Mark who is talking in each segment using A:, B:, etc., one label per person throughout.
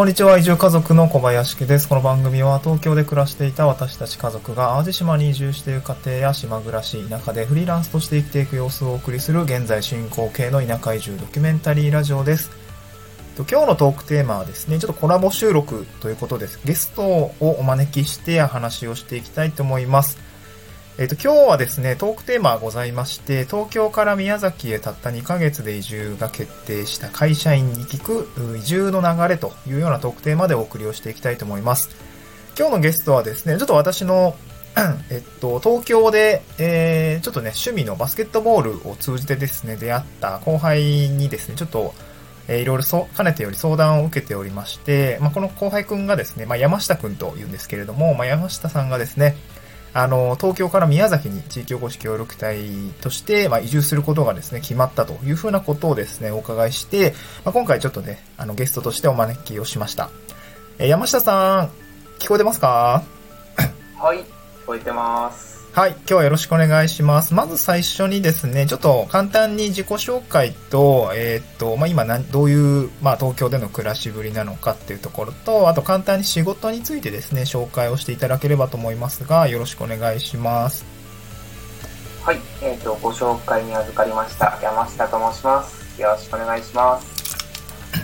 A: こんにちは。移住家族の小林家です。この番組は東京で暮らしていた私たち家族が淡路島に移住している家庭や島暮らし、田舎でフリーランスとして生きていく様子をお送りする現在進行形の田舎移住ドキュメンタリーラジオです。今日のトークテーマはですね、ちょっとコラボ収録ということです。ゲストをお招きして話をしていきたいと思います。えっ、と、今日はですね、トークテーマがございまして、東京から宮崎へたった2ヶ月で移住が決定した会社員に聞く移住の流れというようなトークテーマでお送りをしていきたいと思います。今日のゲストはですね、ちょっと私の えっと、東京で、えー、ちょっとね、趣味のバスケットボールを通じてですね、出会った後輩にですね、ちょっと、えー、いろいろそ、かねてより相談を受けておりまして、まあ、この後輩くんがですね、まあ、山下くんと言うんですけれども、まあ、山下さんがですね、あの、東京から宮崎に地域おこし協力隊として、まあ、移住することがですね、決まったというふうなことをですね、お伺いして、まあ、今回ちょっとね、あの、ゲストとしてお招きをしました。え山下さん、聞こえてますか？
B: はい、聞こえてます。
A: はい、今日はよろしくお願いします。まず最初にですね、ちょっと簡単に自己紹介と、えー、っと、まあ、今どういう、まあ、東京での暮らしぶりなのかっていうところと、あと簡単に仕事についてですね、紹介をしていただければと思いますが、よろしくお願いします。
B: はい、えー、っと、ご紹介に預かりました。山下と申します。よろしくお願いします。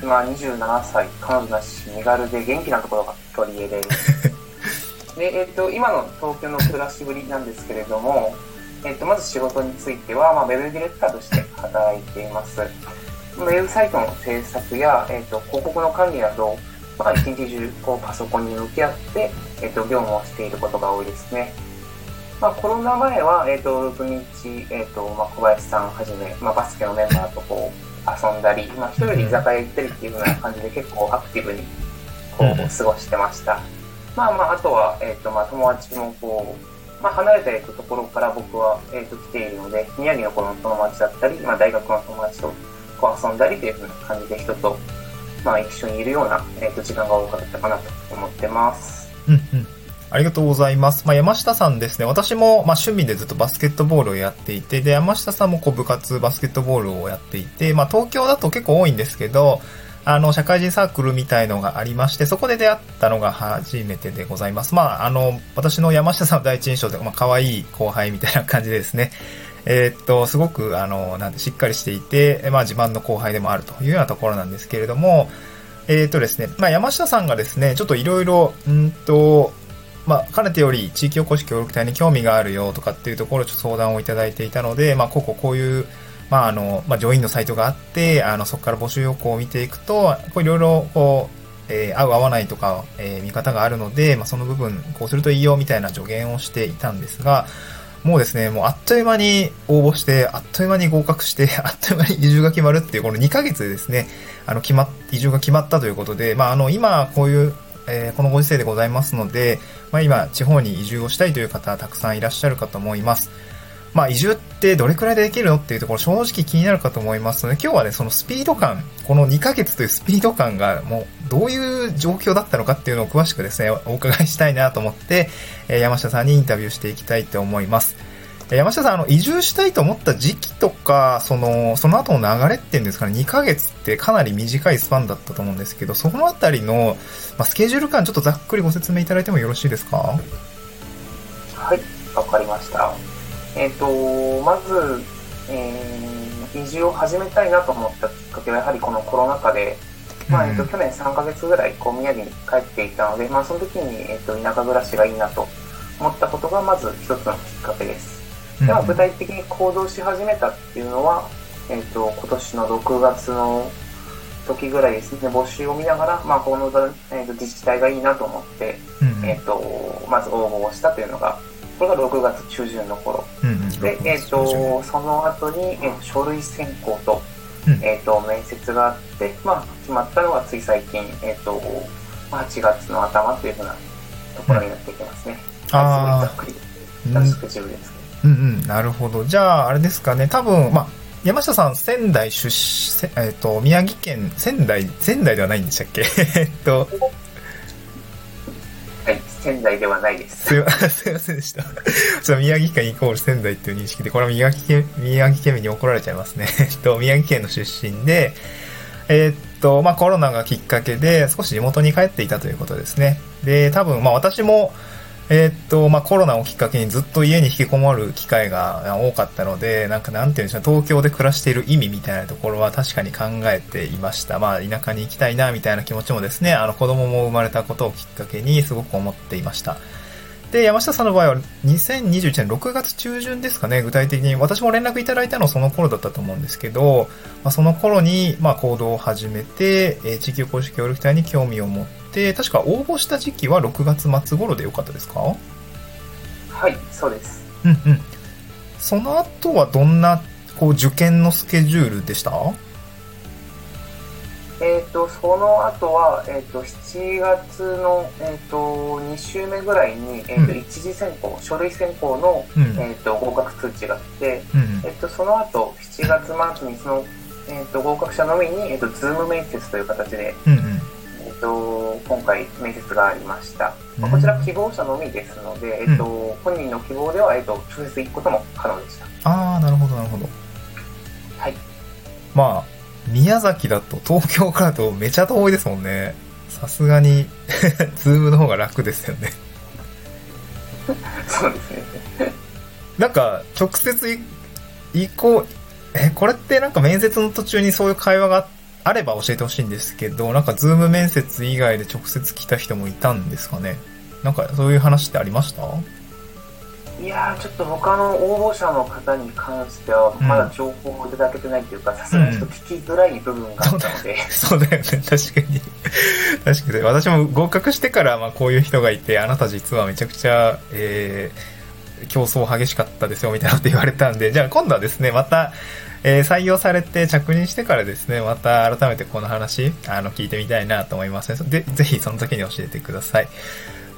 B: 今27歳、彼女なし、身軽で元気なところが取り柄です。で、えっ、ー、と、今の東京の暮らしぶりなんですけれども、えっ、ー、と、まず仕事については、まあ、ウェブディレクターとして働いています。ウェブサイトの制作や、えっ、ー、と、広告の管理など、まあ、一日中、こう、パソコンに向き合って、えっ、と、業務をしていることが多いですね。まあ、コロナ前は、えっ、と、土日、えっ、と、まあ、小林さんはじめ、まあ、バスケのメンバーとこう、遊んだり、まあ、一人で居酒屋行ったりっていうような感じで結構アクティブに、こう、過ごしてました。まあまあ、あとは、えっ、ー、と、まあ、友達もこう、まあ、離れたところから僕は、えっ、ー、と、来ているので、宮城の頃の友達だったり、まあ、大学の友達とこう遊んだりというふうな感じで人と、まあ、一緒にいるような、えっ、ー、と、時間が多かったかなと思ってます。
A: うんうん。ありがとうございます。まあ、山下さんですね。私も、まあ、趣味でずっとバスケットボールをやっていて、で、山下さんもこう部活バスケットボールをやっていて、まあ、東京だと結構多いんですけど、あの、社会人サークルみたいのがありまして、そこで出会ったのが初めてでございます。まあ、あの、私の山下さんの第一印象で、まあ、可愛い後輩みたいな感じですね、えー、っと、すごく、あの、なんて、しっかりしていて、まあ、自慢の後輩でもあるというようなところなんですけれども、えー、っとですね、まあ、山下さんがですね、ちょっといろいろ、んと、まあ、かねてより地域おこし協力隊に興味があるよとかっていうところをちょっと相談をいただいていたので、まあ、こここういうまあ、あの、まあ、ジョインのサイトがあって、あの、そこから募集要項を見ていくと、こういろいろ、こう、えー、合う合わないとか、えー、見方があるので、まあ、その部分、こうするといいよ、みたいな助言をしていたんですが、もうですね、もうあっという間に応募して、あっという間に合格して、あっという間に移住が決まるっていう、この2ヶ月でですね、あの、決ま、移住が決まったということで、まあ、あの、今、こういう、えー、このご時世でございますので、まあ、今、地方に移住をしたいという方、たくさんいらっしゃるかと思います。まあ、移住ってどれくらいでできるのっていうところ正直気になるかと思いますので、今日はね、そのスピード感、この2ヶ月というスピード感がもうどういう状況だったのかっていうのを詳しくですね、お伺いしたいなと思って、え山下さんにインタビューしていきたいと思います。山下さん、あの、移住したいと思った時期とか、その、その後の流れっていうんですかね、2ヶ月ってかなり短いスパンだったと思うんですけど、そのあたりの、まあ、スケジュール感ちょっとざっくりご説明いただいてもよろしいですか？
B: はい、わかりました。えっ、ー、と、まず、えー、移住を始めたいなと思ったきっかけは、やはりこのコロナ禍で、まあ、えっ、ー、と、去年3ヶ月ぐらい、こう、宮城に帰っていたので、まあ、その時に、えっ、と、田舎暮らしがいいなと思ったことが、まず一つのきっかけです。では、具体的に行動し始めたっていうのは、えっ、と、今年の6月の時ぐらいですね、募集を見ながら、まあ、この、えーと、自治体がいいなと思って、えっ、と、まず応募をしたというのが、これが6月中旬の頃。うん、で、えっ、ー、と、その後に、えー、書類選考と、うん、えっ、ー、と、面接があって、まあ、決まったのがつい最近、えっ、と、8月の頭というふうなところになってきますね。うん、ああ。ざっくり、ざっくりですけど。
A: うんうん、なるほど。じゃあ、あれですかね、多分、まあ、山下さん、仙台出身、えっ、と、宮城県、仙台、仙台ではないんでしたっけ？えっと、
B: 仙台ではないです。
A: すいま せんでした。ちょ宮城県イコール仙台っていう認識で、これは宮城県、宮城県民に怒られちゃいますね。えっと、宮城県の出身で、えー、っと、まあコロナがきっかけで少し地元に帰っていたということですね。で、多分まあ私も、えー、っと、まあ、コロナをきっかけにずっと家に引きこもる機会が多かったので、なんかなんていうんでしょう、東京で暮らしている意味みたいなところは確かに考えていました。まあ、田舎に行きたいな、みたいな気持ちもですね、あの、子供も生まれたことをきっかけにすごく思っていました。で、山下さんの場合は2021年6月中旬ですかね、具体的に。私も連絡いただいたのはその頃だったと思うんですけど、まあ、その頃に、まあ、行動を始めて、えー、地域おこし協力隊に興味を持って、確か応募した時期は6月末頃でよかったですか？は
B: い、そうです。
A: うんうん。その後はどんな、こう、受験のスケジュールでした？
B: えっ、ー、と、その後は、えっ、ー、と、7月の、えっ、ー、と、2週目ぐらいに、えっ、と、一次選考、書類選考の、うん、えっ、と、合格通知があって、うん、えっ、と、その後、7月末にその、えっ、と、合格者のみに、えっ、と、ズーム面接という形で、うんうん、えっ、と、今回面接がありました。まあ、こちら希望者のみですので、えっ、と、本人の希望では、えっ、と、直接行くことも可能でした。
A: ああ、なるほど、なるほど。
B: はい。
A: まあ、宮崎だと東京からとめちゃ遠いですもんね。さすがに ズームの方が楽ですよね
B: そうですね。
A: なんか、直接行こう、え、これってなんか面接の途中にそういう会話があれば教えてほしいんですけど、なんかズーム面接以外で直接来た人もいたんですかねなんかそういう話ってありました？
B: いやちょっと他の応募者の方に関しては、まだ情報をいただけてないというか、さすがにちょっと聞きづらい部分があったので。
A: そうだよね、確かに。確かに。私も合格してから、まあこういう人がいて、あなた実はめちゃくちゃ、えー、競争激しかったですよ、みたいなこと言われたんで、じゃあ今度はですね、また、えー、採用されて着任してからですね、また改めてこの話、あの、聞いてみたいなと思いますね。で、ぜひその時に教えてください。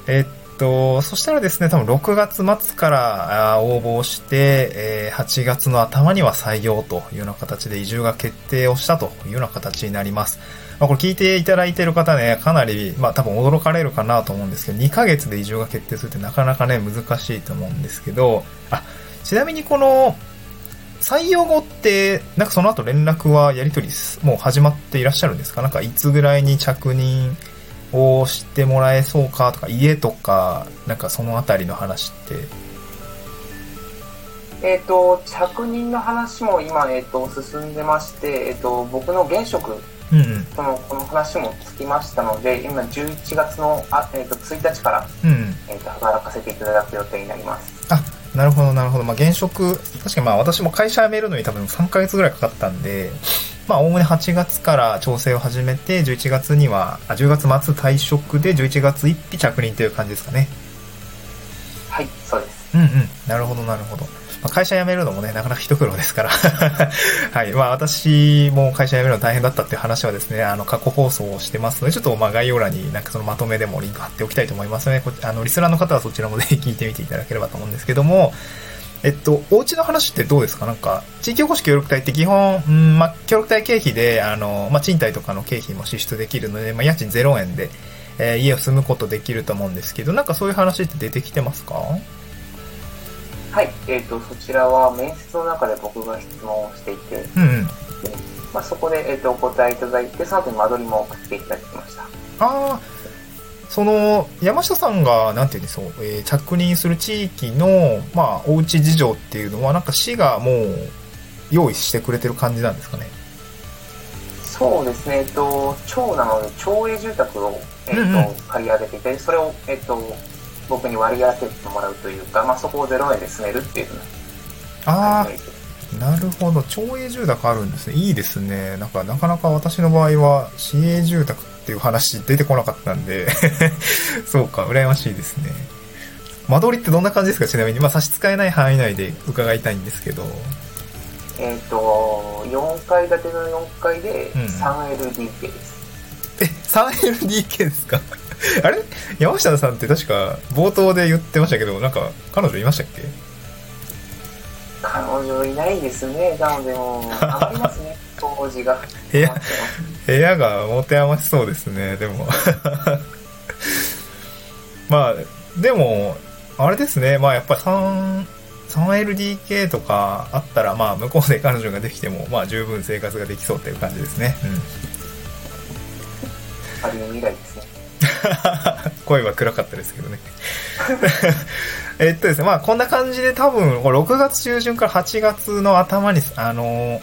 A: えー、と、そしたらですね、多分6月末から応募して、え、8月の頭には採用というような形で移住が決定をしたというような形になります。まあ、これ聞いていただいている方ね、かなり、まあ多分驚かれるかなと思うんですけど、2ヶ月で移住が決定するってなかなかね、難しいと思うんですけど、あ、ちなみにこの、採用後って、なんかその後連絡はやり取りもう始まっていらっしゃるんですか？なんかいつぐらいに着任を知ってもらえそうかとか、家とか、なんかそのあたりの話って。
B: えっ、ー、と、着任の話も今、えっ、ー、と、進んでまして、えっ、ー、と、僕の現職うんうん、このこの話もつきましたので、今11月のあ、えーと、と1日から、うん、えーと、働かせていただく予定になります。
A: あなるほど、なるほど。まあ、現職、確かにまあ私も会社辞めるのに多分3ヶ月ぐらいかかったんで、まあ、おおむね8月から調整を始めて、11月には、あ、10月末退職で11月1日着任という感じですかね。
B: はい、そうです。
A: うんうん。なるほど、なるほど。まあ、会社辞めるのもね、なかなか一苦労ですから。はい。まあ、私も会社辞めるの大変だったっていう話はですね、あの、過去放送をしてますので、ちょっとまあ概要欄になんかそのまとめでもリンク貼っておきたいと思いますので、こあの、リスナーの方はそちらもぜひ 聞いてみていただければと思うんですけども、えっと、お家の話ってどうですか？なんか、地域おこし協力隊って基本、うん、まあ、協力隊経費で、あの、まあ、賃貸とかの経費も支出できるので、まあ、家賃0円で、えー、家を住むことできると思うんですけど、なんかそういう話って出てきてますか？
B: はい、えっ、ー、と、そちらは面接の中で僕が質問をしていて、
A: うん、うん、
B: まあ、そこで、えっ、ー、と、お答えいただいて、その後に間取りも送っていただきました。
A: ああ、その、山下さんが、なんていうんですか、えー、着任する地域の、まあ、おうち事情っていうのは、なんか市がもう、用意してくれてる感じなんですかね？
B: そうですね、えっと、町なので、町営住宅を、えっと、うんうん、借り上げていて、それを、えっと、僕に割り当ててもらうというか、まあ、そこを0円で住めるっていう
A: ああ、なるほど。町営住宅あるんですね。いいですね。なんか、なかなか私の場合は、市営住宅っていう話出てこなかったんで そうか、羨ましいですね。間取りってどんな感じですか？ちなみに。まあ、差し支えない範囲内で伺いたいんですけど。
B: えっ、ー、と、4階建ての4階で 3LDK です。
A: うん、え、3LDK ですか？あれ？山下さんって確か冒頭で言ってましたけど、なんか彼女いましたっけ？
B: 彼女いないですね。なのでも、余りますね、当時が。
A: 部屋、部屋が持て余しそうですね、でも。まあ、でも、あれですね、まあやっぱり3、3LDK とかあったら、まあ向こうで彼女ができても、まあ十分生活ができそうっていう感じですね。
B: ある意味以来ですね。
A: 声は暗かったですけどね。えっとですね、まあこんな感じで多分、6月中旬から8月の頭に、あの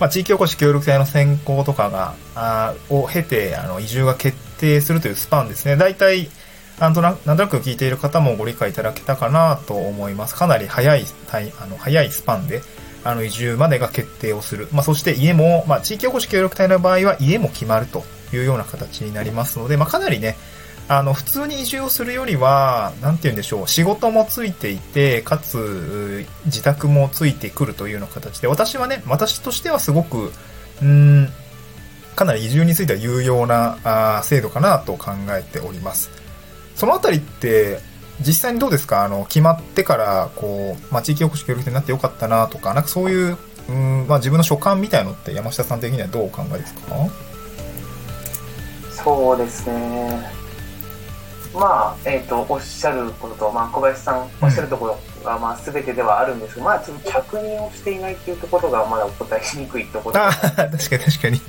A: まあ、地域おこし協力隊の選考とかが、あを経て、あの、移住が決定するというスパンですね。大体、なんとなく、なんとなく聞いている方もご理解いただけたかなと思います。かなり早い、あの、早いスパンで、あの、移住までが決定をする。まあ、そして家も、まあ、地域おこし協力隊の場合は家も決まるというような形になりますので、まあ、かなりね、あの、普通に移住をするよりは、なんて言うんでしょう、仕事もついていて、かつ、自宅もついてくるというような形で、私はね、私としてはすごく、うん、かなり移住については有用なあ制度かなと考えております。そのあたりって、実際にどうですか？あの、決まってから、こう、まあ、地域おこし協力隊になってよかったなとか、なんかそういう、うん、まあ、自分の所感みたいのって山下さん的にはどうお考えですか？
B: そうですね。まあ、えっ、ー、と、おっしゃることと、まあ、小林さんおっしゃるところが、まあ、すべてではあるんですが、まあ、ちょっと確認をしていないっていうところが、まだお答えしにくいところ
A: あ確かに確かに。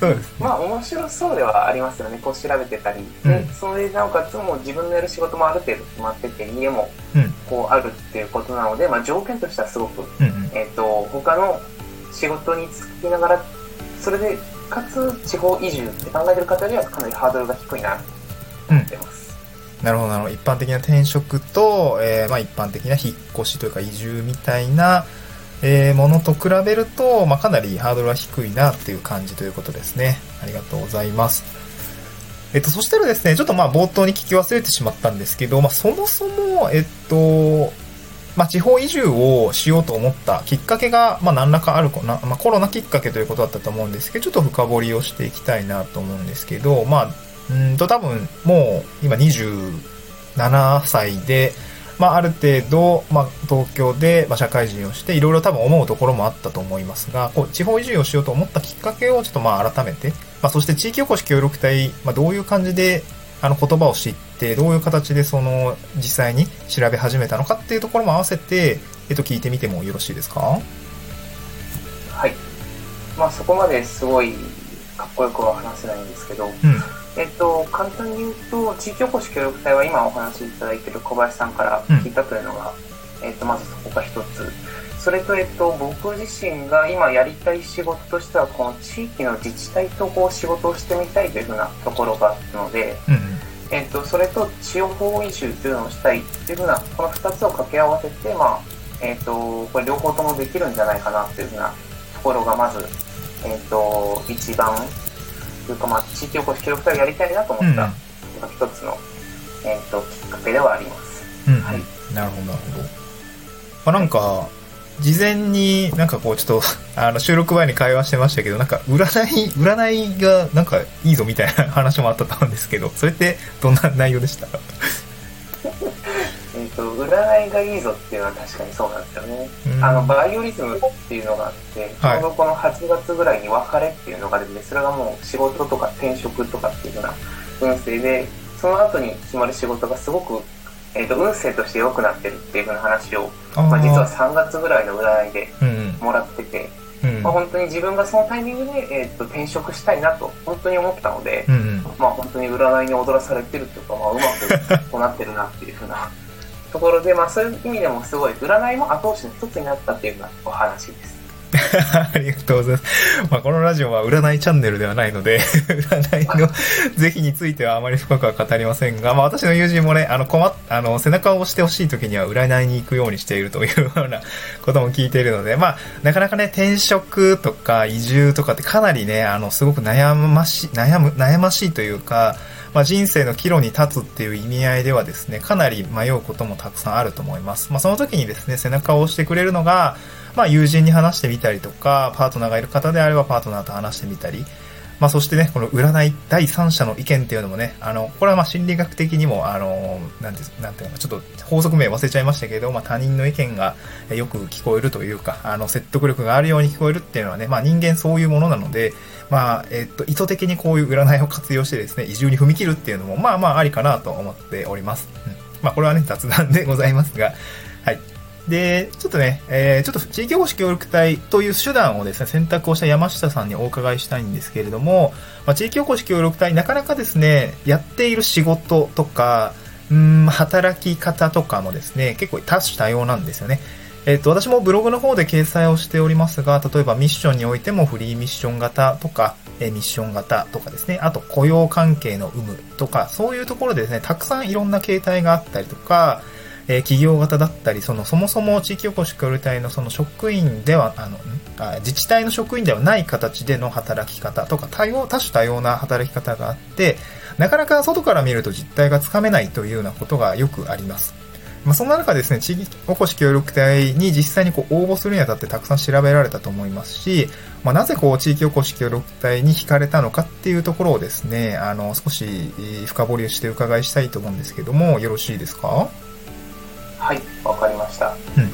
A: そうです、ね、
B: まあ、面白そうではありますよね。こう調べてたり。で、うん、それでなおかつも自分のやる仕事もある程度決まってて、家も、こう、あるっていうことなので、まあ、条件としてはすごく、うんうん、えっ、ー、と、他の仕事に就きながら、それで、かつ地方移住って考えてる方にはかなりハードルが低いなって思ってます。
A: うん、なるほど、なるほど。一般的な転職と、えー、まあ一般的な引っ越しというか移住みたいな、えー、ものと比べると、まあ、かなりハードルは低いなっていう感じということですね。ありがとうございます。えっと、そしたらですね、ちょっとまあ冒頭に聞き忘れてしまったんですけど、まあそもそも、えっと、まあ地方移住をしようと思ったきっかけが、まあ何らかあるな、まあコロナきっかけということだったと思うんですけど、ちょっと深掘りをしていきたいなと思うんですけど、まあうんと多分もう今27歳で、まあ、ある程度、まあ、東京で、まあ、社会人をして、いろいろ多分思うところもあったと思いますが、こう、地方移住をしようと思ったきっかけをちょっとまあ改めて、まあ、そして地域おこし協力隊、まあ、どういう感じで、あの言葉を知って、どういう形でその、実際に調べ始めたのかっていうところも合わせて、えっと、聞いてみてもよろしいですか？
B: はい。まあ、そこまですごいかっこよくは話せないんですけど、うんえっと、簡単に言うと、地域おこし協力隊は今お話しいただいている小林さんから聞いたというのが、うん、えっと、まずそこが一つ。それと、えっと、僕自身が今やりたい仕事としては、この地域の自治体とこう仕事をしてみたいというふうなところがあったので、うん、えっと、それと地方移住というのをしたいというふうな、この二つを掛け合わせて、まあ、えっと、これ両方ともできるんじゃないかなというふうなところが、まず、えっと、一番というか、まあ、地域おこし協力隊をやりたいなと思った一つの、えーと、きっかけではあります。
A: うん、はい、なるほど、なるほど。まあ、なんか、事前になんかこうちょっと あの収録前に会話してましたけど、なんか占い、占いがなんかいいぞみたいな話もあったと思うんですけど、それってどんな内容でした？
B: えっと、占いがいいぞっていうのは確かにそうなんですよね。あの、バイオリズムっていうのがあって、ちょうどこの8月ぐらいに別れっていうのが出て、それがもう仕事とか転職とかっていうような運勢で、その後に決まる仕事がすごく、えっ、ー、と、運勢として良くなってるっていうふうな話を、まあ、実は3月ぐらいの占いでもらってて、うんうん、まあ、本当に自分がそのタイミングで、えーと、転職したいなと本当に思ったので、うんうん、まあ本当に占いに踊らされてるっていうか、まあ、うまくこうなってるなっていうふうな ところで、まあ、そういう意味でもすごい占いも後押しの一つになったっていうようなお話です。
A: ありがとうございます。まあ、このラジオは占いチャンネルではないので 占いの是非についてはあまり深くは語りませんが、まあ、私の友人もね、あの、困っ、あの、背中を押してほしい時には占いに行くようにしているというような ことも聞いているので、まあ、なかなかね、転職とか移住とかってかなりね、あの、すごく悩ましい、悩む、悩ましいというか、まあ、人生の岐路に立つっていう意味合いではですね、かなり迷うこともたくさんあると思います。まあ、その時にですね、背中を押してくれるのが、まあ、友人に話してみたりとか、パートナーがいる方であればパートナーと話してみたり、まあ、そしてね、この占い第三者の意見っていうのもね、あの、これはまあ心理学的にも、あの、なんて、なんていうのか、ちょっと法則名忘れちゃいましたけど、まあ、他人の意見がよく聞こえるというか、あの、説得力があるように聞こえるっていうのはね、まあ、人間そういうものなので、まあ、えっと、意図的にこういう占いを活用してですね、移住に踏み切るっていうのも、まあまあありかなと思っております。うん、まあ、これはね、雑談でございますが、はい。で、ちょっとね、えー、ちょっと地域おこし協力隊という手段をですね、選択をした山下さんにお伺いしたいんですけれども、まあ、地域おこし協力隊、なかなかですね、やっている仕事とか、うん、働き方とかもですね、結構多種多様なんですよね。えっ、と、私もブログの方で掲載をしておりますが、例えばミッションにおいてもフリーミッション型とか、えミッション型とかですね、あと雇用関係の有無とか、そういうところでですね、たくさんいろんな形態があったりとか、えー、企業型だったり、その、そもそも地域おこし協力隊のその職員では、あの、あ自治体の職員ではない形での働き方とか、多様、多種多様な働き方があって、なかなか外から見ると実態がつかめないというようなことがよくあります。まあ、そんな中ですね、地域おこし協力隊に実際にこう応募するにあたってたくさん調べられたと思いますし、まあ、なぜこう地域おこし協力隊に惹かれたのかっていうところをですね、あの、少し深掘りをしてお伺いしたいと思うんですけども、よろしいですか、
B: わかりました。うん。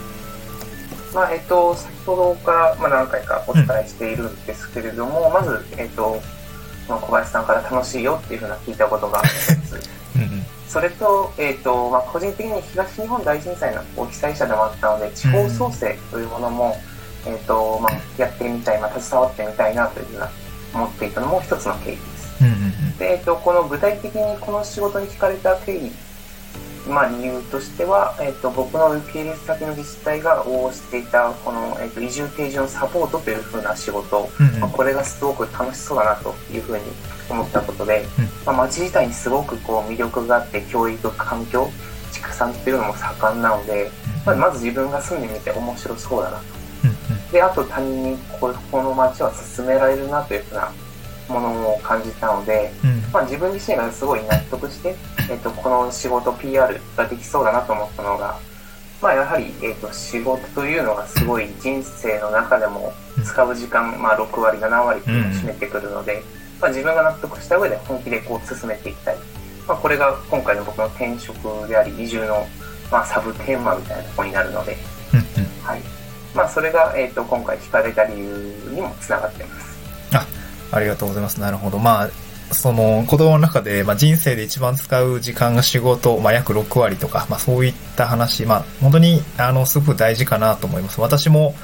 B: まあ、えっと、先ほどから、まあ、何回かお伝えしているんですけれども、うん、まず、えっと、まあ、小林さんから楽しいよっていうふうな聞いたことが一つ。うんそれと、えっ、ー、と、まあ、個人的に東日本大震災の被災者でもあったので、地方創生というものも、うん、えっ、ー、と、まあ、やってみたい、まあ、携わってみたいなというふうな思っていたのも一つの経緯です。うんうんうん、で、えっ、ー、と、この具体的にこの仕事に惹かれた経緯、まあ、理由としては、えっ、と、僕の受け入れ先の自治体が応募していた、この、えっ、と、移住定住のサポートというふうな仕事、うんうん、まあ、これがすごく楽しそうだなというふうに思ったことで、まあ、町自体にすごくこう魅力があって教育環境畜産っていうのも盛んなので、まあ、まず自分が住んでみて面白そうだなと。であと他人にここの町は進められるなというふうなものを感じたので、まあ、自分自身がすごい納得して、えっと、この仕事 PR ができそうだなと思ったのが、まあ、やはり、えっと、仕事というのがすごい人生の中でも使う時間、まあ、6割7割っていうのを占めてくるので、まあ、自分が納得した上で本気でこう進めていきたい。まあ、これが今回の僕の転職であり、移住の、まあ、サブテーマみたいなところになるので、はい。まあ、それが、えっ、ー、と、今回聞かれた理由にもつながっています。
A: あ、ありがとうございます。なるほど。まあ、その、子供の中で、まあ、人生で一番使う時間が仕事、まあ、約6割とか、まあ、そういった話、まあ、本当に、あの、すごく大事かなと思います。私も、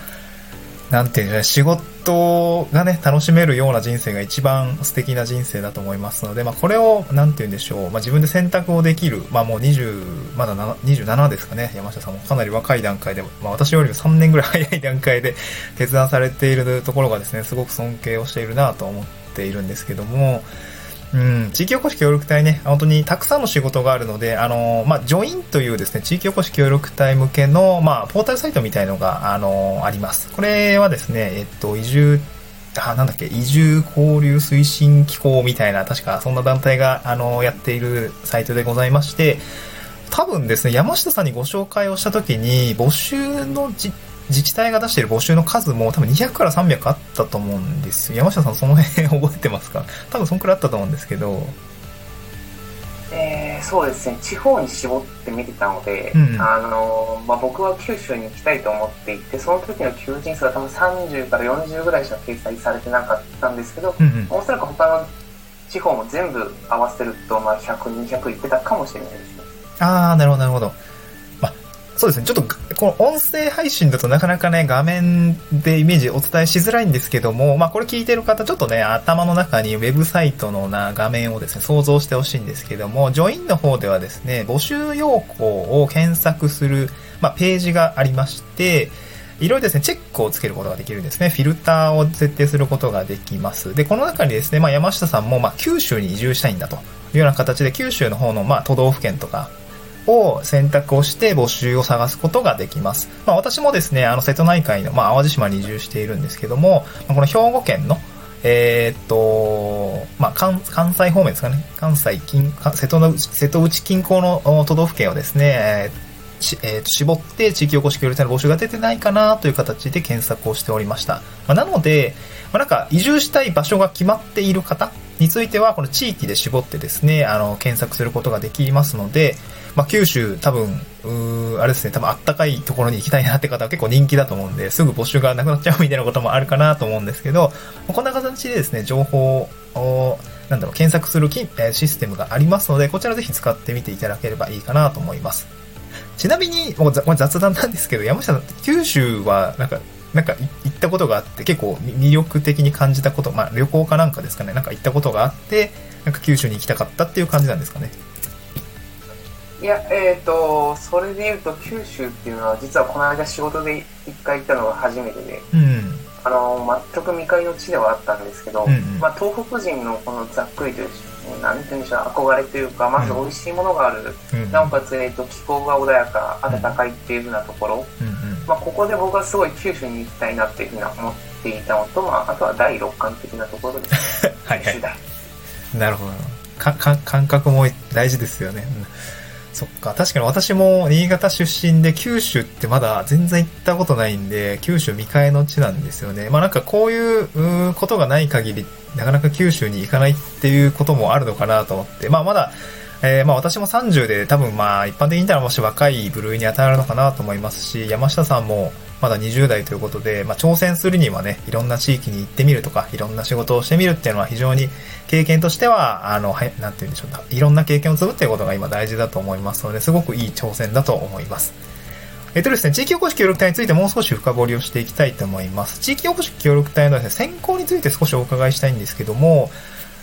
A: なんていうんでしょうね、仕事がね、楽しめるような人生が一番素敵な人生だと思いますので、まあ、これを、なんて言うんでしょう、まあ、自分で選択をできる、まあ、もう20、まだ27ですかね、山下さんもかなり若い段階で、まあ、私よりも3年ぐらい早い段階で決断されているところがですね、すごく尊敬をしているなと思ってているんですけども、うん、地域おこし協力隊ね、本当にたくさんの仕事があるので、あの、まあ、ジョインというですね、地域おこし協力隊向けの、まあ、ポータルサイトみたいのが、あの、あります。これはですね、えっと、移住、あ、なんだっけ、移住交流推進機構みたいな、確かそんな団体が、あの、やっているサイトでございまして、多分ですね、山下さんにご紹介をしたときに、募集の実自治体が出している募集の数も多分200から300あったと思うんです山下さんその辺覚えてますか？多分そんくらいあったと思うんですけど。
B: えー、そうですね、地方に絞って見てたので、うんうん、あのまあ、僕は九州に行きたいと思っていて、その時の求人数は多分30から40ぐらいしか掲載されてなかったんですけど、うんうん、おそらく他の地方も全部合わせると、まあ、100、200いってたかもしれないですね。
A: ああ、なるほど、なるほど。そうですね。ちょっと、この音声配信だとなかなかね、画面でイメージお伝えしづらいんですけども、まあこれ聞いてる方、ちょっとね、頭の中にウェブサイトのな画面をですね、想像してほしいんですけども、ジョインの方ではですね、募集要項を検索する、まあページがありまして、いろいろですね、チェックをつけることができるんですね。フィルターを設定することができます。で、この中にですね、まあ山下さんも、まあ九州に移住したいんだというような形で、九州の方の、まあ都道府県とか、を選択をして募集を探すことができます。まあ私もですね、あの瀬戸内海の、まあ淡路島に移住しているんですけども、この兵庫県の、えー、っと、まあ関、関西方面ですかね。関西近、瀬戸の瀬戸内近郊の都道府県をですね、えー、絞って地域おこし協力隊の募集が出てないかなという形で検索をしておりました。まあ、なので、まあ、なんか移住したい場所が決まっている方については、この地域で絞ってですね、あの、検索することができますので、まあ、九州多分、うあれですね、多分あったかいところに行きたいなって方は結構人気だと思うんで、すぐ募集がなくなっちゃうみたいなこともあるかなと思うんですけど、こんな形でですね、情報を、なんだろう、検索するシステムがありますので、こちらぜひ使ってみていただければいいかなと思います。ちなみに、もうこれ雑談なんですけど、山下さん、九州は、なんか、なんか行ったことがあって、結構魅力的に感じたこと、まあ旅行かなんかですかね、なんか行ったことがあって、なんか九州に行きたかったっていう感じなんですかね。
B: いや、えっ、と、それで言うと、九州っていうのは、実はこの間仕事で一回行ったのが初めてで、
A: うん。
B: あの、全く未開の地ではあったんですけど、
A: うんうん
B: まあ、東北人のこのざっくりという、なんて言うんでしょう、憧れというか、まず美味しいものがある、
A: うん。
B: なおかつ、えっ、と、気候が穏やか、暖かいっていうふうなところ、
A: うんうん。
B: まあ、ここで僕はすごい九州に行きたいなっていうふうに思っていたのと、まあ、あとは第六感的なところです。
A: はいはい。なるほど。か、か、感覚も大事ですよね。そっか。確かに私も新潟出身で九州ってまだ全然行ったことないんで、九州未開の地なんですよね。まあなんかこういうことがない限り、なかなか九州に行かないっていうこともあるのかなと思って。まあまだ、えーまあ私も30で多分まあ一般的に言ったらもし若い部類に当たるのかなと思いますし、山下さんもまだ20代ということで、まあ挑戦するにはね、いろんな地域に行ってみるとか、いろんな仕事をしてみるっていうのは非常に経験としては、あの、はい、なんて言うんでしょうか。いろんな経験を積むっていうことが今大事だと思いますので、すごくいい挑戦だと思います。えっとですね、地域おこし協力隊についてもう少し深掘りをしていきたいと思います。地域おこし協力隊のですね、選考について少しお伺いしたいんですけども、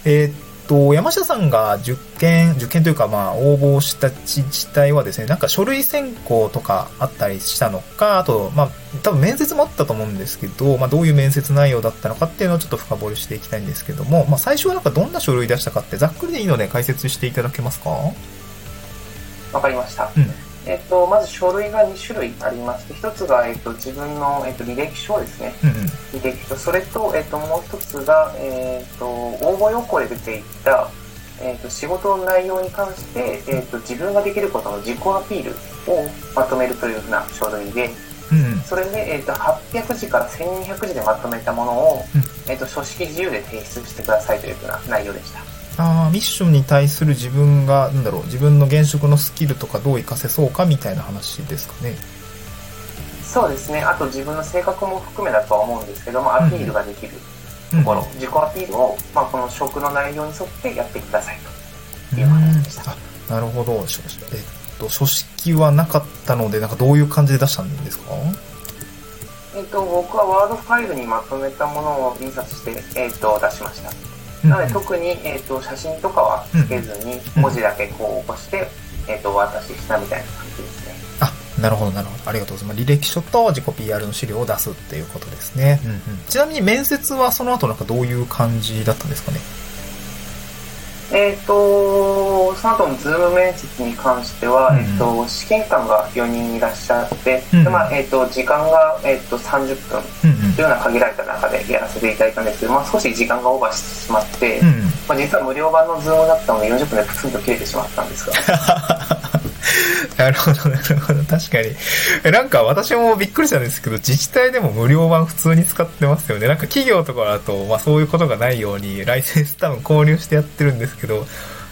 A: えーと、山下さんが受験、受験というか、まあ、応募した自治体はですね、なんか書類選考とかあったりしたのか、あと、まあ、多分面接もあったと思うんですけど、まあ、どういう面接内容だったのかっていうのをちょっと深掘りしていきたいんですけども、まあ、最初はなんかどんな書類出したかって、ざっくりでいいので解説していただけますか？
B: わかりました。
A: うん
B: えっ、と、まず書類が2種類ありまして、一つが、えっ、と、自分の、えっ、と、履歴書ですね。
A: うんうん。
B: 履歴書。それと、えっ、と、もう一つが、えっ、と、応募要項で出ていった、えっ、と、仕事の内容に関して、えっ、と、自分ができることの自己アピールをまとめるというふうな書類で、
A: うんうん。
B: それで、えっ、と、800字から1200字でまとめたものを、
A: うん
B: えっ、と、書式自由で提出してくださいというふうな内容でした。
A: あーミッションに対する自分が、なんだろう、自分の現職のスキルとかどう活かせそうかみたいな話ですかね。
B: そうですね。あと自分の性格も含めだとは思うんですけども、アピールができるところ、自己アピールを、まあ、この職の内容に沿ってやってくださいという話でした。
A: あなるほど。しえっと、書式はなかったので、なんかどういう感じで出したんですか？
B: えっ、と、僕はワードファイルにまとめたものを印刷して、えっ、と、出しました。なので、特に、えっ、と、写真とかはつけずに、
A: うん
B: 文字だけこう起こして、えっ、と、お渡ししたみたいな感じですね。
A: あ、なるほど、なるほど。ありがとうございます。履歴書と自己 PR の資料を出すっていうことですね。うんうん、ちなみに面接はその後なんかどういう感じだったんですかね？
B: えっ、と、その後のズーム面接に関しては、
A: うん。
B: えっ、と、試験官が4人いらっしゃって、
A: うん。
B: でまあ、えっ、と、時間が、えっ、と、30分というような限られた中でやらせていただいたんですけど、まあ、少し時間がオーバーしてしまって、
A: うんうん。
B: まあ、実は無料版のズームだったので40分でプツンと切れてしまったんですが、
A: なるほど、なるほど。確かに。えなんか私もびっくりしたんですけど、自治体でも無料版普通に使ってますよね。なんか企業とかだと、まあそういうことがないように、ライセンス多分購入してやってるんですけど、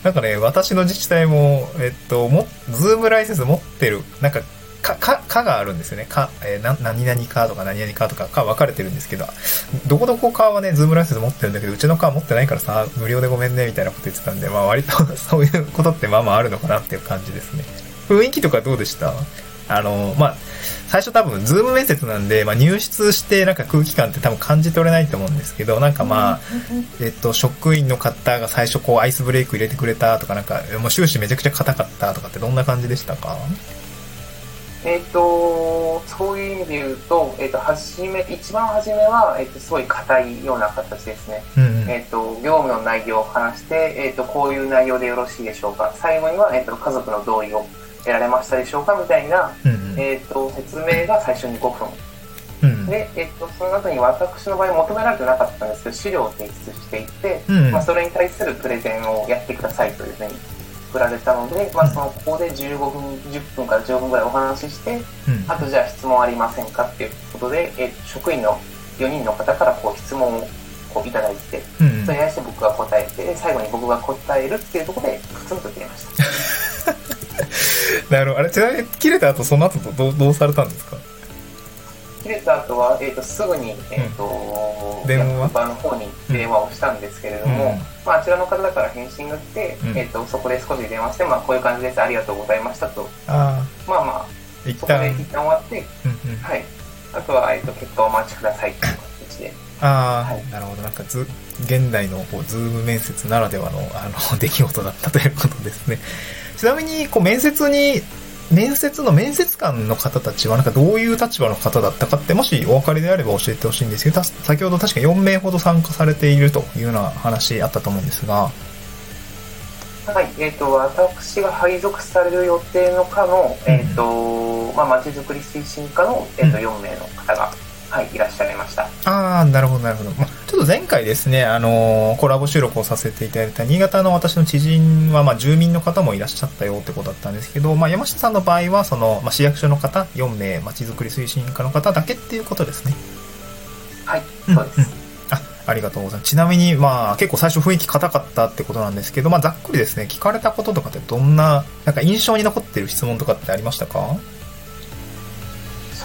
A: なんかね、私の自治体も、えっと、も、ズームライセンス持ってる、なんか、か、か、かがあるんですよね。か、えーな、何々かとか何々かとか、か分かれてるんですけど、どこどこかはね、ズームライセンス持ってるんだけど、うちのか持ってないからさ、無料でごめんね、みたいなこと言ってたんで、まあ割と そういうことってまあまああるのかなっていう感じですね。雰囲気とかどうでした？あの、まあ、最初多分、ズーム面接なんで、まあ、入室してなんか空気感って多分感じ取れないと思うんですけど、なんかまあ、えっと、職員の方が最初こうアイスブレイク入れてくれたとか、なんか、もう終始めちゃくちゃ硬かったとかってどんな感じでしたか？
B: えっ、と、そういう意味で言うと、えっ、と、はじめ、一番初めは、えっ、と、すごい硬いような形ですね。
A: うんうん。
B: えっ、と、業務の内容を話して、えっ、と、こういう内容でよろしいでしょうか。最後には、えっ、と、家族の同意を得られましたでしょうかみたいな、
A: うんうん。
B: えっ、と、説明が最初に5分。
A: うん
B: で、えっ、と、その後に私の場合求められてなかったんですけど、資料を提出していって、
A: うん
B: まあ、それに対するプレゼンをやってくださいというふうに振られたので、まあ、その、ここで15分、10分から15分ぐらいお話しして、
A: うん
B: あとじゃあ質問ありませんかっていうことで、えー職員の4人の方からこう質問をこういただいて、それに対して僕が答えて、最後に僕が答えるっていうところで、プツンと切れました。
A: なるほど。あれ、ちなみに切れた後、その後どう、どうされたんですか？
B: 切れた後は、えっ、と、すぐに、えっ、と、
A: 電話？
B: 役場の方に電話をしたんですけれども、
A: うん
B: まあ、あちらの方から返信が来て、
A: うん
B: えっ、と、そこで少し電話して、まあ、こういう感じです、ありがとうございましたと。
A: あ
B: まあま
A: あ、
B: あ、
A: 一旦、
B: そこで一旦終わって、
A: うんうん。
B: はい。あとは、えっ、と、結果をお待ちくださいという形で。
A: ああ、
B: はい
A: なるほど。なんかず、現代のこうズーム面接ならではの、あの、出来事だったということですね。ちなみに、こう、面接に、面接の面接官の方たちは、なんかどういう立場の方だったかって、もしお分かりであれば教えてほしいんですけど、た先ほど確か4名ほど参加されているというような話あったと思うんですが、
B: はい、えっ、と、私が配属される予定の課の、
A: うん
B: えっ、と、まあ、まちづくり推進課の、えっ、と、
A: うん
B: 4名の方が、はい、いらっしゃいました。
A: ああ、なるほど、なるほど。まあ、ちょっと前回ですね、あのーコラボ収録をさせていただいた新潟の私の知人は、まあ、住民の方もいらっしゃったよってことだったんですけど、まあ、山下さんの場合は、その、まあ、市役所の方4名、まちづくり推進課の方だけっていうことですね。
B: はい、
A: うん
B: そうです。
A: あ、ありがとうございます。ちなみに、まあ、結構最初雰囲気硬かったってことなんですけど、まあ、ざっくりですね、聞かれたこととかってどんな、なんか印象に残ってる質問とかってありましたか？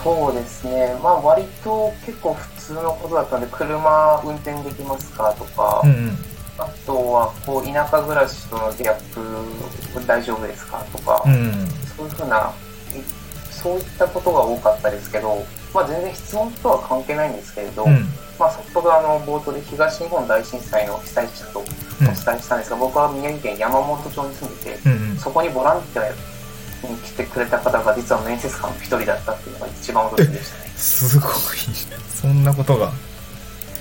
B: そうですね。まあ、割と結構普通のことだったので、車運転できますかとか、
A: うんうん。
B: あとは、こう、田舎暮らしとのギャップ大丈夫ですかとか、
A: うん。
B: そういうふうな、いそういったことが多かったですけど、まあ、全然質問とは関係ないんですけれど、
A: うん。
B: まあ、先ほどあの冒頭で東日本大震災の被災者とお
A: うん
B: 伝えしたんですが、僕は宮城県山本町に住んでて、
A: うんうん。
B: そこにボランティアに来てくれた方が実は面接官の一人だったっていうのが一番驚きでしたね。
A: すごい。そんなことが。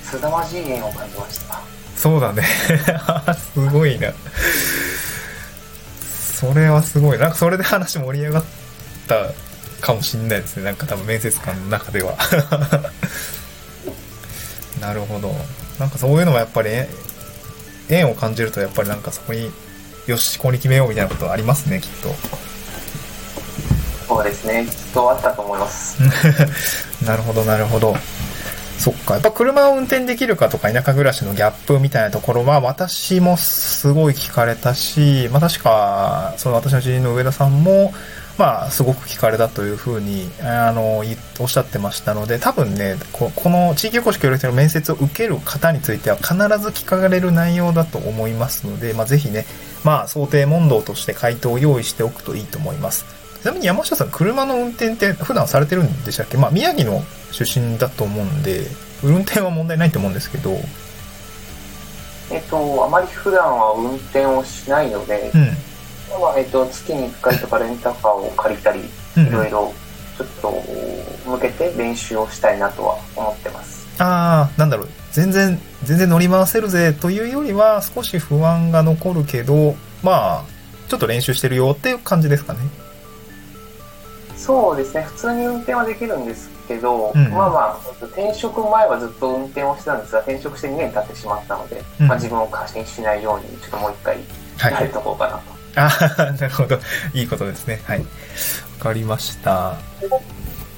B: 凄まじい縁を感じました。
A: そうだね。すごいな。それはすごい。なんかそれで話盛り上がったかもしんないですね。なんか多分面接官の中では。なるほど。なんかそういうのもやっぱりえ縁を感じるとやっぱりなんかそこによし、ここに決めようみたいなことありますね、きっと。
B: そうですね。きっとあったと思います。
A: なるほど、なるほど。そっか。やっぱ車を運転できるかとか田舎暮らしのギャップみたいなところは私もすごい聞かれたし、まあ確か、その私の知人の上田さんも、まあすごく聞かれたというふうに、あの、おっしゃってましたので、多分ね、ここの地域おこし協力隊の面接を受ける方については必ず聞かれる内容だと思いますので、まあぜひね、まあ想定問答として回答を用意しておくといいと思います。ちなみに山下さん、車の運転って普段されてるんでしたっけ？まあ、宮城の出身だと思うんで、運転は問題ないと思うんですけど、
B: えっと、あまり普段は運転をしないので
A: う、ん。
B: まあえっと、月に1回とかレンタカーを借りたり、
A: うん
B: いろいろちょっと向けて練習をしたいなとは思ってます。
A: ああ、なんだろう、全然、全然乗り回せるぜというよりは、少し不安が残るけど、まあ、ちょっと練習してるよっていう感じですかね。
B: そうですね、普通に運転はできるんですけど、
A: うん
B: まあまあ、えっと転職前はずっと運転をしてたんですが、転職して2年経ってしまったので、
A: うん
B: まあ、自分を過信しないように、ちょっともう一回
A: はい
B: やれ。とこうかなと。
A: ああ、なるほど。いいことですね。はい。わかりました。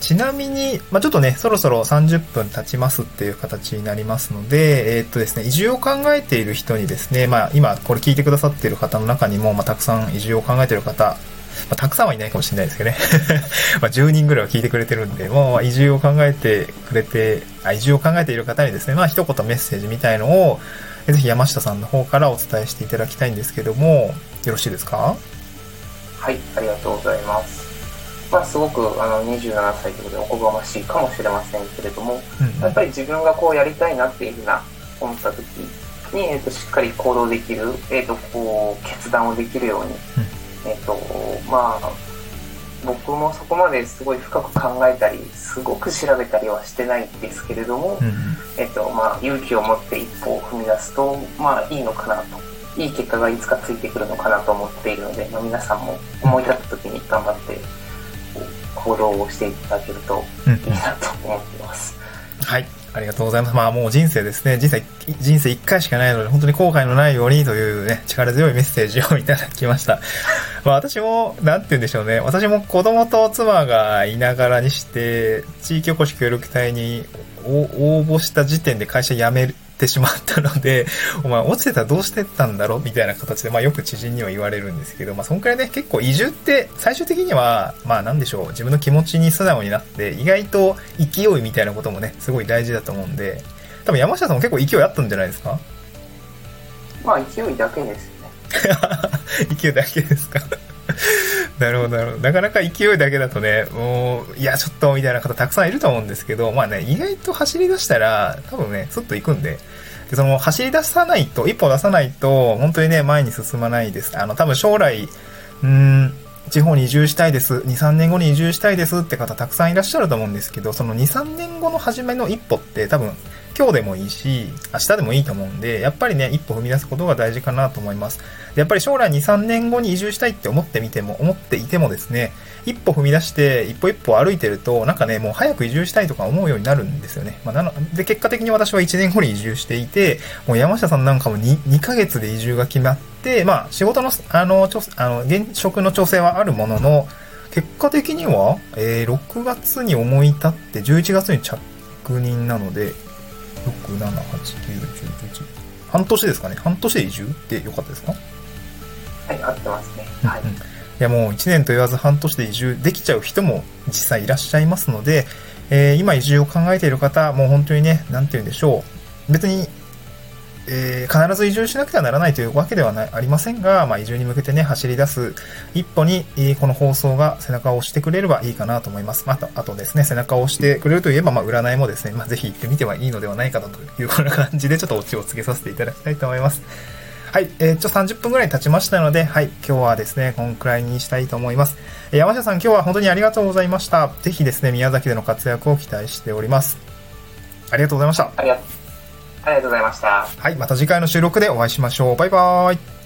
A: ちなみに、まあ、ちょっとね、そろそろ30分経ちますっていう形になりますので、えーっとですね、移住を考えている人にですね、まあ、今これ聞いてくださっている方の中にも、まあ、たくさん移住を考えている方、まあ、たくさんはいないかもしれないですけどね。まあ10人ぐらいは聞いてくれてるんで、もう移住を考えてくれて、あ移住を考えている方にですね、まあ一言メッセージみたいのを、えぜひ山下さんの方からお伝えしていただきたいんですけども、よろしいですか？
B: はい、ありがとうございます。まあ、すごくあの27歳ということでおこがましいかもしれませんけれども、
A: うん
B: やっぱり自分がこうやりたいなっていうふうな思った時に、えっとしっかり行動できる、えっとこう決断をできるように、えっとまあ僕もそこまですごい深く考えたりすごく調べたりはしてないんですけれども、
A: うんうん
B: えっとまあ、勇気を持って一歩を踏み出すと、まあ、いいのかなといい結果がいつかついてくるのかなと思っているので、まあ、皆さんも思い立った時に頑張って行動をしていただけると
A: うん
B: いいなと思っています。
A: はい。ありがとうございます。まあもう人生ですね。人生、人生一回しかないので、本当に後悔のないようにというね、力強いメッセージをいただきました。まあ私も、なんて言うんでしょうね。私も子供と妻がいながらにして、地域おこし協力隊に応募した時点で会社辞めるてしまったので、お前落ちてたらどうしてたんだろう？みたいな形で、まあよく知人には言われるんですけど、まあそんくらいね、結構移住って最終的には、まあなんでしょう、自分の気持ちに素直になって、意外と勢いみたいなこともね、すごい大事だと思うんで、多分山下さんも結構勢いあったんじゃないですか？
B: まあ勢いだけですね。
A: 勢いだけですか？なるほど、なるほど。なかなか勢いだけだとね、もう、いや、ちょっと、みたいな方たくさんいると思うんですけど、まあね、意外と走り出したら、多分ね、スッと行くんで、で、その、走り出さないと、一歩出さないと、本当にね、前に進まないです。あの、多分将来、うん、地方に移住したいです。2、3年後に移住したいですって方たくさんいらっしゃると思うんですけど、その2、3年後の初めの一歩って多分今日でもいいし、明日でもいいと思うんで、やっぱりね、一歩踏み出すことが大事かなと思います。でやっぱり将来2、3年後に移住したいって思ってみても、思っていてもですね、一歩踏み出して、一歩一歩歩いてると、なんかね、もう早く移住したいとか思うようになるんですよね。まあ、なので、結果的に私は1年後に移住していて、もう山下さんなんかも 2, 2ヶ月で移住が決まって、まあ、仕事の、あの、ちょあの現職の調整はあるものの、結果的には、えー、6月に思い立って11月に着任なので、6、7、8、9、10、11。半年ですかね。半年で移住ってよかったですか？
B: はい、合ってますね。はい。い
A: やもう1年と言わず半年で移住できちゃう人も実際いらっしゃいますので、えー、今移住を考えている方、もう本当にね、なんて言うんでしょう。別にえー、必ず移住しなくてはならないというわけではないありませんが、まあ、移住に向けてね、走り出す一歩に、えー、この放送が背中を押してくれればいいかなと思います。また、あとですね、背中を押してくれるといえば、まあ、占いもですね、まあ、ぜひ行ってみてはいいのではないかという、こんな感じでちょっとオチをつけさせていただきたいと思います。はい、えー、ちょ、30分くらい経ちましたので、はい、今日はですね、こんくらいにしたいと思います。えー、山下さん、今日は本当にありがとうございました。ぜひですね、宮崎での活躍を期待しております。ありがとうございました。
B: ありがとう。ございました。
A: はい、また次回の収録でお会いしましょう。バイバーイ。